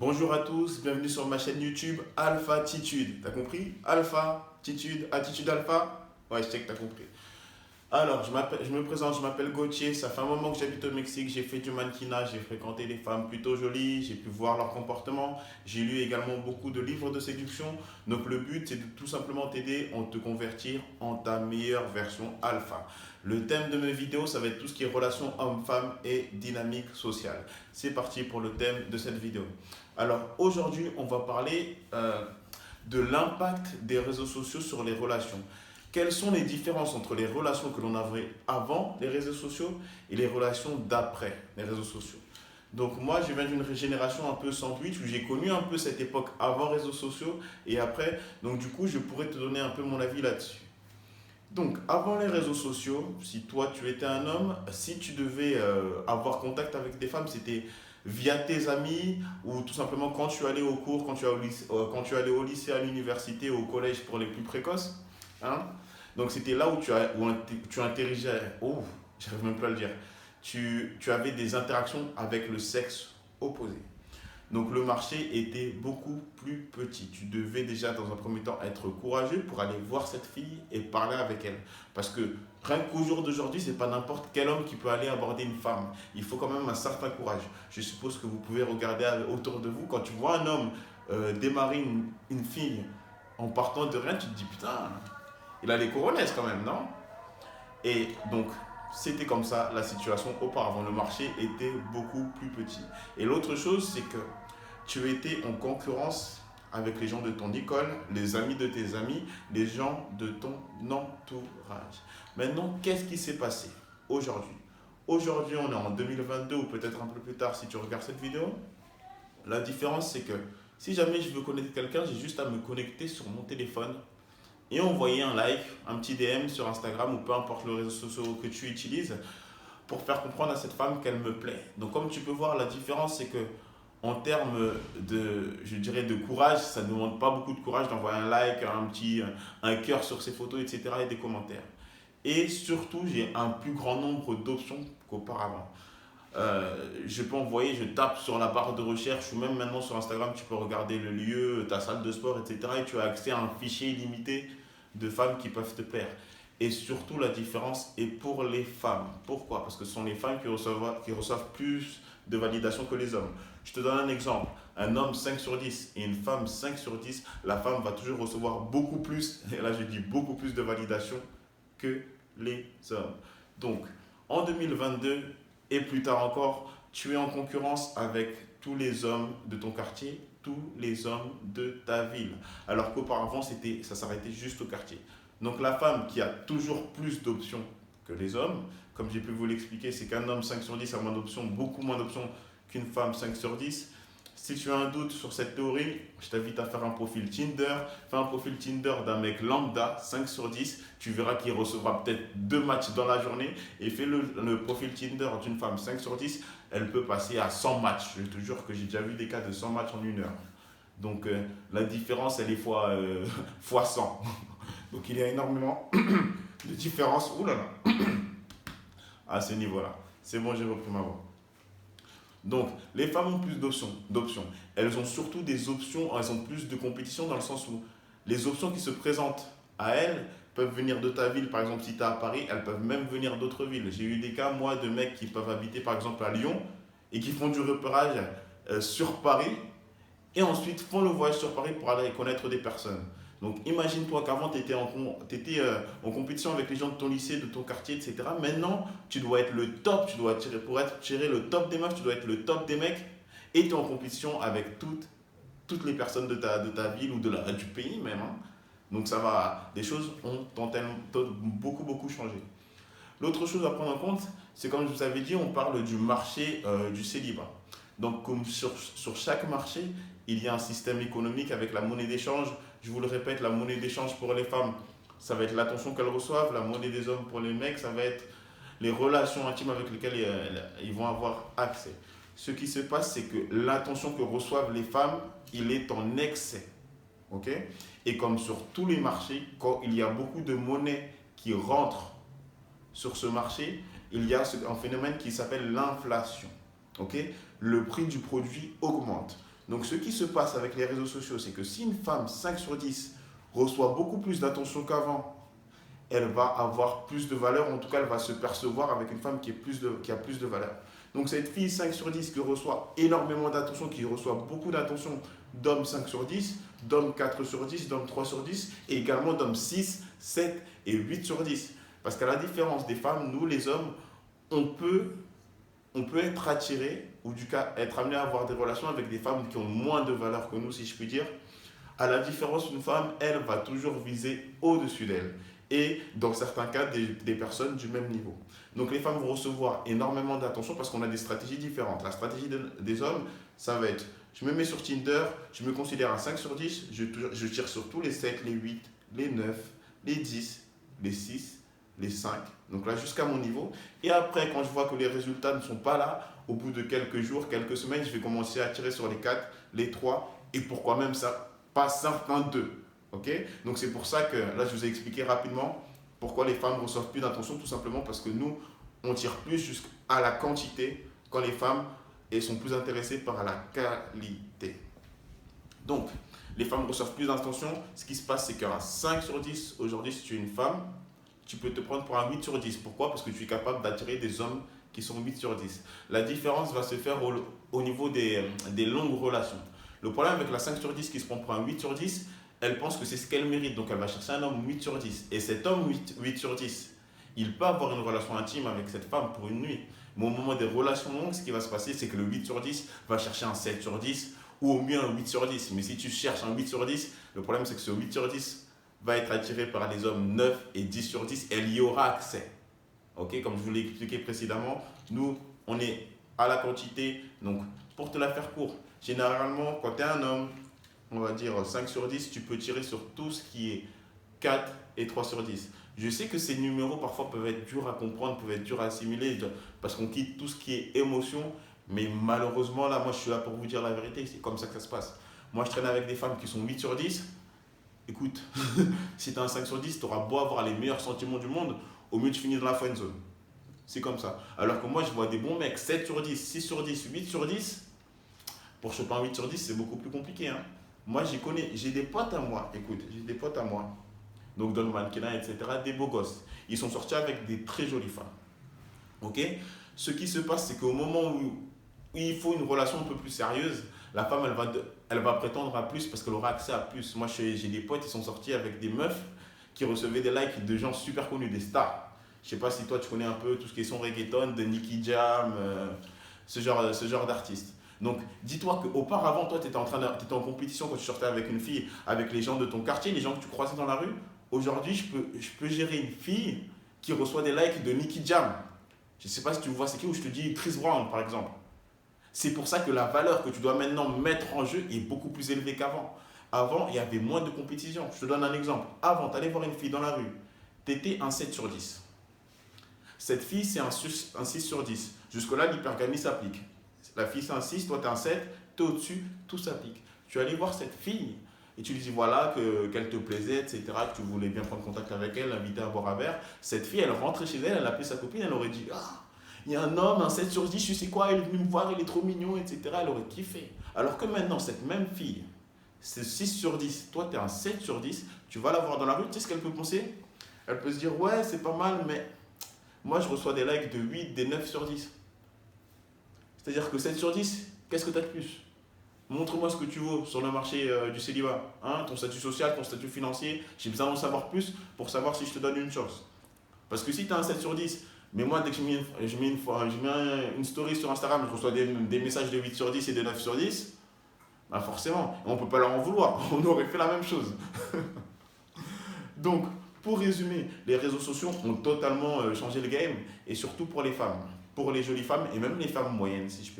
Bonjour à tous, bienvenue sur ma chaîne YouTube Alpha Attitude. T'as compris Alpha, Attitude, Attitude Alpha Ouais, je sais que t'as compris. Alors, je, je me présente, je m'appelle Gauthier. Ça fait un moment que j'habite au Mexique. J'ai fait du mannequinat, j'ai fréquenté des femmes plutôt jolies, j'ai pu voir leur comportement. J'ai lu également beaucoup de livres de séduction. Donc, le but, c'est de tout simplement t'aider en te convertir en ta meilleure version alpha. Le thème de mes vidéos, ça va être tout ce qui est relation homme-femme et dynamique sociale. C'est parti pour le thème de cette vidéo. Alors, aujourd'hui, on va parler euh, de l'impact des réseaux sociaux sur les relations. Quelles sont les différences entre les relations que l'on avait avant les réseaux sociaux et les relations d'après les réseaux sociaux? Donc moi, je viens d'une génération un peu sandwich où j'ai connu un peu cette époque avant réseaux sociaux et après. Donc du coup, je pourrais te donner un peu mon avis là-dessus. Donc, avant les réseaux sociaux, si toi tu étais un homme, si tu devais euh, avoir contact avec des femmes, c'était via tes amis ou tout simplement quand tu allais au cours, quand tu, euh, allais au lycée, à l'université, au collège pour les plus précoces. Hein? Donc c'était là où tu, as, où tu oh, j'arrive même plus à le dire, tu avais des interactions avec le sexe opposé. Donc le marché était beaucoup plus petit. Tu devais déjà dans un premier temps être courageux pour aller voir cette fille et parler avec elle. Parce que rien qu'au jour d'aujourd'hui, c'est pas n'importe quel homme qui peut aller aborder une femme. Il faut quand même un certain courage. Je suppose que vous pouvez regarder autour de vous. Quand tu vois un homme euh, démarrer une, une fille en partant de rien, tu te dis putain, il a les couronnes quand même, non? Et donc, c'était comme ça la situation auparavant. Le marché était beaucoup plus petit. Et l'autre chose, c'est que tu étais en concurrence avec les gens de ton école, les amis de tes amis, les gens de ton entourage. Maintenant, qu'est-ce qui s'est passé aujourd'hui? Aujourd'hui, on est en 2022 ou peut-être un peu plus tard si tu regardes cette vidéo. La différence, c'est que si jamais je veux connaître quelqu'un, j'ai juste à me connecter sur mon téléphone et envoyer un like, un petit DM sur Instagram ou peu importe le réseau social que tu utilises pour faire comprendre à cette femme qu'elle me plaît. Donc comme tu peux voir, la différence c'est que en termes de, je dirais, de courage, ça ne demande pas beaucoup de courage d'envoyer un like, un petit, un cœur sur ses photos, etc. et des commentaires. Et surtout, j'ai un plus grand nombre d'options qu'auparavant. Euh, je peux envoyer, je tape sur la barre de recherche ou même maintenant sur Instagram, tu peux regarder le lieu, ta salle de sport, etc. Et tu as accès à un fichier illimité de femmes qui peuvent te plaire. Et surtout, la différence est pour les femmes. Pourquoi? Parce que ce sont les femmes qui reçoivent, qui reçoivent plus de validation que les hommes. Je te donne un exemple. Un homme 5 sur 10 et une femme 5 sur 10, la femme va toujours recevoir beaucoup plus, et là je dis beaucoup plus de validation que les hommes. Donc, en 2022 et plus tard encore, tu es en concurrence avec tous les hommes de ton quartier, tous les hommes de ta ville. Alors qu'auparavant, ça s'arrêtait juste au quartier. Donc la femme qui a toujours plus d'options que les hommes, comme j'ai pu vous l'expliquer, c'est qu'un homme 5 sur 10 a moins d'options, beaucoup moins d'options qu'une femme 5 sur 10. Si tu as un doute sur cette théorie, je t'invite à faire un profil Tinder. Fais un profil Tinder d'un mec lambda, 5 sur 10. Tu verras qu'il recevra peut-être deux matchs dans la journée. Et fais le, profil Tinder d'une femme 5 sur 10. Elle peut passer à 100 matchs. Je te jure que j'ai déjà vu des cas de 100 matchs en une heure. Donc euh, la différence, elle est fois, euh, fois 100. Donc il y a énormément de là là À ce niveau-là. C'est bon, j'ai repris ma voix. Donc, les femmes ont plus d'options. Elles ont surtout des options, elles ont plus de compétition dans le sens où les options qui se présentent à elles peuvent venir de ta ville. Par exemple, si tu es à Paris, elles peuvent même venir d'autres villes. J'ai eu des cas, moi, de mecs qui peuvent habiter, par exemple, à Lyon et qui font du repérage euh, sur Paris et ensuite font le voyage sur Paris pour aller connaître des personnes. Donc imagine-toi qu'avant tu étais, en, euh, en compétition avec les gens de ton lycée, de ton quartier, etc. Maintenant, tu dois être le top, tu dois pour être tirer le top des meufs, tu dois être le top des mecs et tu es en compétition avec toutes, toutes les personnes de ta, de ta ville ou de la, du pays même. Hein. Donc ça va, les choses ont, beaucoup beaucoup changé. L'autre chose à prendre en compte, c'est comme je vous avais dit, on parle du marché euh, du célibat. Donc comme sur, sur chaque marché, il y a un système économique avec la monnaie d'échange, je vous le répète, la monnaie d'échange pour les femmes, ça va être l'attention qu'elles reçoivent. La monnaie des hommes pour les mecs, ça va être les relations intimes avec lesquelles ils vont avoir accès. Ce qui se passe, c'est que l'attention que reçoivent les femmes, il est en excès. Et comme sur tous les marchés, quand il y a beaucoup de monnaie qui rentre sur ce marché, il y a un phénomène qui s'appelle l'inflation. Le prix du produit augmente. Donc ce qui se passe avec les réseaux sociaux, c'est que si une femme 5 sur 10 reçoit beaucoup plus d'attention qu'avant, elle va avoir plus de valeur, en tout cas elle va se percevoir avec une femme qui, a plus de valeur. Donc cette fille 5 sur 10 qui reçoit énormément d'attention, qui reçoit beaucoup d'attention d'hommes 5 sur 10, d'hommes 4 sur 10, d'hommes 3 sur 10, et également d'hommes 6, 7 et 8 sur 10. Parce qu'à la différence des femmes, nous les hommes, on peut, on peut être attiré, ou du cas être amené à avoir des relations avec des femmes qui ont moins de valeur que nous, si je puis dire. À la différence d'une femme, elle va toujours viser au-dessus d'elle. Et dans certains cas, des, des personnes du même niveau. Donc les femmes vont recevoir énormément d'attention parce qu'on a des stratégies différentes. La stratégie des hommes, ça va être, je me mets sur Tinder, je me considère à 5 sur 10, je, je tire sur tous les 7, les 8, les 9, les 10, les 6, les 5. Donc là, jusqu'à mon niveau. Et après, quand je vois que les résultats ne sont pas là, au bout de quelques jours, quelques semaines, je vais commencer à tirer sur les 4, les 3, et pourquoi même ça, pas certains 2. Ok? Donc c'est pour ça que là, je vous ai expliqué rapidement pourquoi les femmes reçoivent plus d'attention, tout simplement parce que nous, on tire plus jusqu'à la quantité quand les femmes elles sont plus intéressées par la qualité. Donc, les femmes reçoivent plus d'attention. Ce qui se passe, c'est qu'un 5 sur 10, aujourd'hui, si tu es une femme, tu peux te prendre pour un 8 sur 10. Pourquoi? Parce que tu es capable d'attirer des hommes qui sont 8 sur 10. La différence va se faire au, au niveau des, des longues relations. Le problème avec la 5 sur 10 qui se prend pour un 8 sur 10, elle pense que c'est ce qu'elle mérite. Donc elle va chercher un homme 8 sur 10. Et cet homme 8, 8 sur 10, il peut avoir une relation intime avec cette femme pour une nuit. Mais au moment des relations longues, ce qui va se passer, c'est que le 8 sur 10 va chercher un 7 sur 10 ou au mieux un 8 sur 10. Mais si tu cherches un 8 sur 10, le problème c'est que ce 8 sur 10 va être attiré par les hommes 9 et 10 sur 10 elle y aura accès. Ok, comme je vous l'ai expliqué précédemment, nous, on est à la quantité. Donc, pour te la faire court, généralement, quand tu es un homme, on va dire 5 sur 10, tu peux tirer sur tout ce qui est 4 et 3 sur 10. Je sais que ces numéros parfois peuvent être durs à comprendre, peuvent être durs à assimiler, parce qu'on quitte tout ce qui est émotion, mais malheureusement, là, moi, je suis là pour vous dire la vérité, c'est comme ça que ça se passe. Moi, je traîne avec des femmes qui sont 8 sur 10. Écoute, si tu as un 5 sur 10, tu auras beau avoir les meilleurs sentiments du monde, au mieux tu finis dans la friend zone. C'est comme ça. Alors que moi, je vois des bons mecs, 7 sur 10, 6 sur 10, 8 sur 10. Pour choper un 8 sur 10, c'est beaucoup plus compliqué. Hein. Moi, j'ai connais, j'ai des potes à moi, écoute, j'ai des potes à moi, donc le mannequinat, etc., des beaux gosses. Ils sont sortis avec des très jolies femmes. Ok? Ce qui se passe, c'est qu'au moment où, il faut une relation un peu plus sérieuse, la femme, elle va, elle va prétendre à plus parce qu'elle aura accès à plus. Moi, j'ai des potes, ils sont sortis avec des meufs qui recevaient des likes de gens super connus, des stars. Je sais pas si toi, tu connais un peu tout ce qui est son reggaeton, de Nicky Jam, euh, ce genre, ce genre d'artistes. Donc, dis-toi qu'auparavant, toi, tu étais, étais en compétition quand tu sortais avec une fille, avec les gens de ton quartier, les gens que tu croisais dans la rue. Aujourd'hui, je peux, je peux gérer une fille qui reçoit des likes de Nicky Jam. Je sais pas si tu vois c'est qui, ou je te dis Chris Brown, par exemple. C'est pour ça que la valeur que tu dois maintenant mettre en jeu est beaucoup plus élevée qu'avant. Avant, il y avait moins de compétition. Je te donne un exemple. Avant, tu allais voir une fille dans la rue. Tu étais un 7 sur 10. Cette fille, c'est un, un 6 sur 10. Jusque-là, l'hypergamie s'applique. La fille, c'est un 6, toi, tu es un 7, tu es au-dessus, tout s'applique. Tu allais voir cette fille et tu lui dis voilà qu'elle te plaisait, etc., que tu voulais bien prendre contact avec elle, l'inviter à boire un verre. Cette fille, elle rentrait chez elle, elle appelait sa copine, elle aurait dit ah, il y a un homme, un 7 sur 10, je sais quoi, il est venu me voir, il est trop mignon, etc. Elle aurait kiffé. Alors que maintenant, cette même fille, c'est 6 sur 10, toi tu es un 7 sur 10, tu vas la voir dans la rue, tu sais ce qu'elle peut penser? Elle peut se dire ouais, c'est pas mal, mais moi je reçois des likes de 8, des 9 sur 10. C'est-à-dire que 7 sur 10, qu'est-ce que tu as de plus? Montre-moi ce que tu vaux sur le marché euh, du célibat. Hein, ton statut social, ton statut financier. J'ai besoin d'en savoir plus pour savoir si je te donne une chance. Parce que si tu as un 7 sur 10, mais moi, dès que je mets une, je mets une, je mets une story sur Instagram, je reçois des, des, messages de 8 sur 10 et de 9 sur 10, bah forcément, on ne peut pas leur en vouloir. On aurait fait la même chose. Donc, pour résumer, les réseaux sociaux ont totalement euh, changé le game, et surtout pour les femmes. Pour les jolies femmes, et même les femmes moyennes, si je peux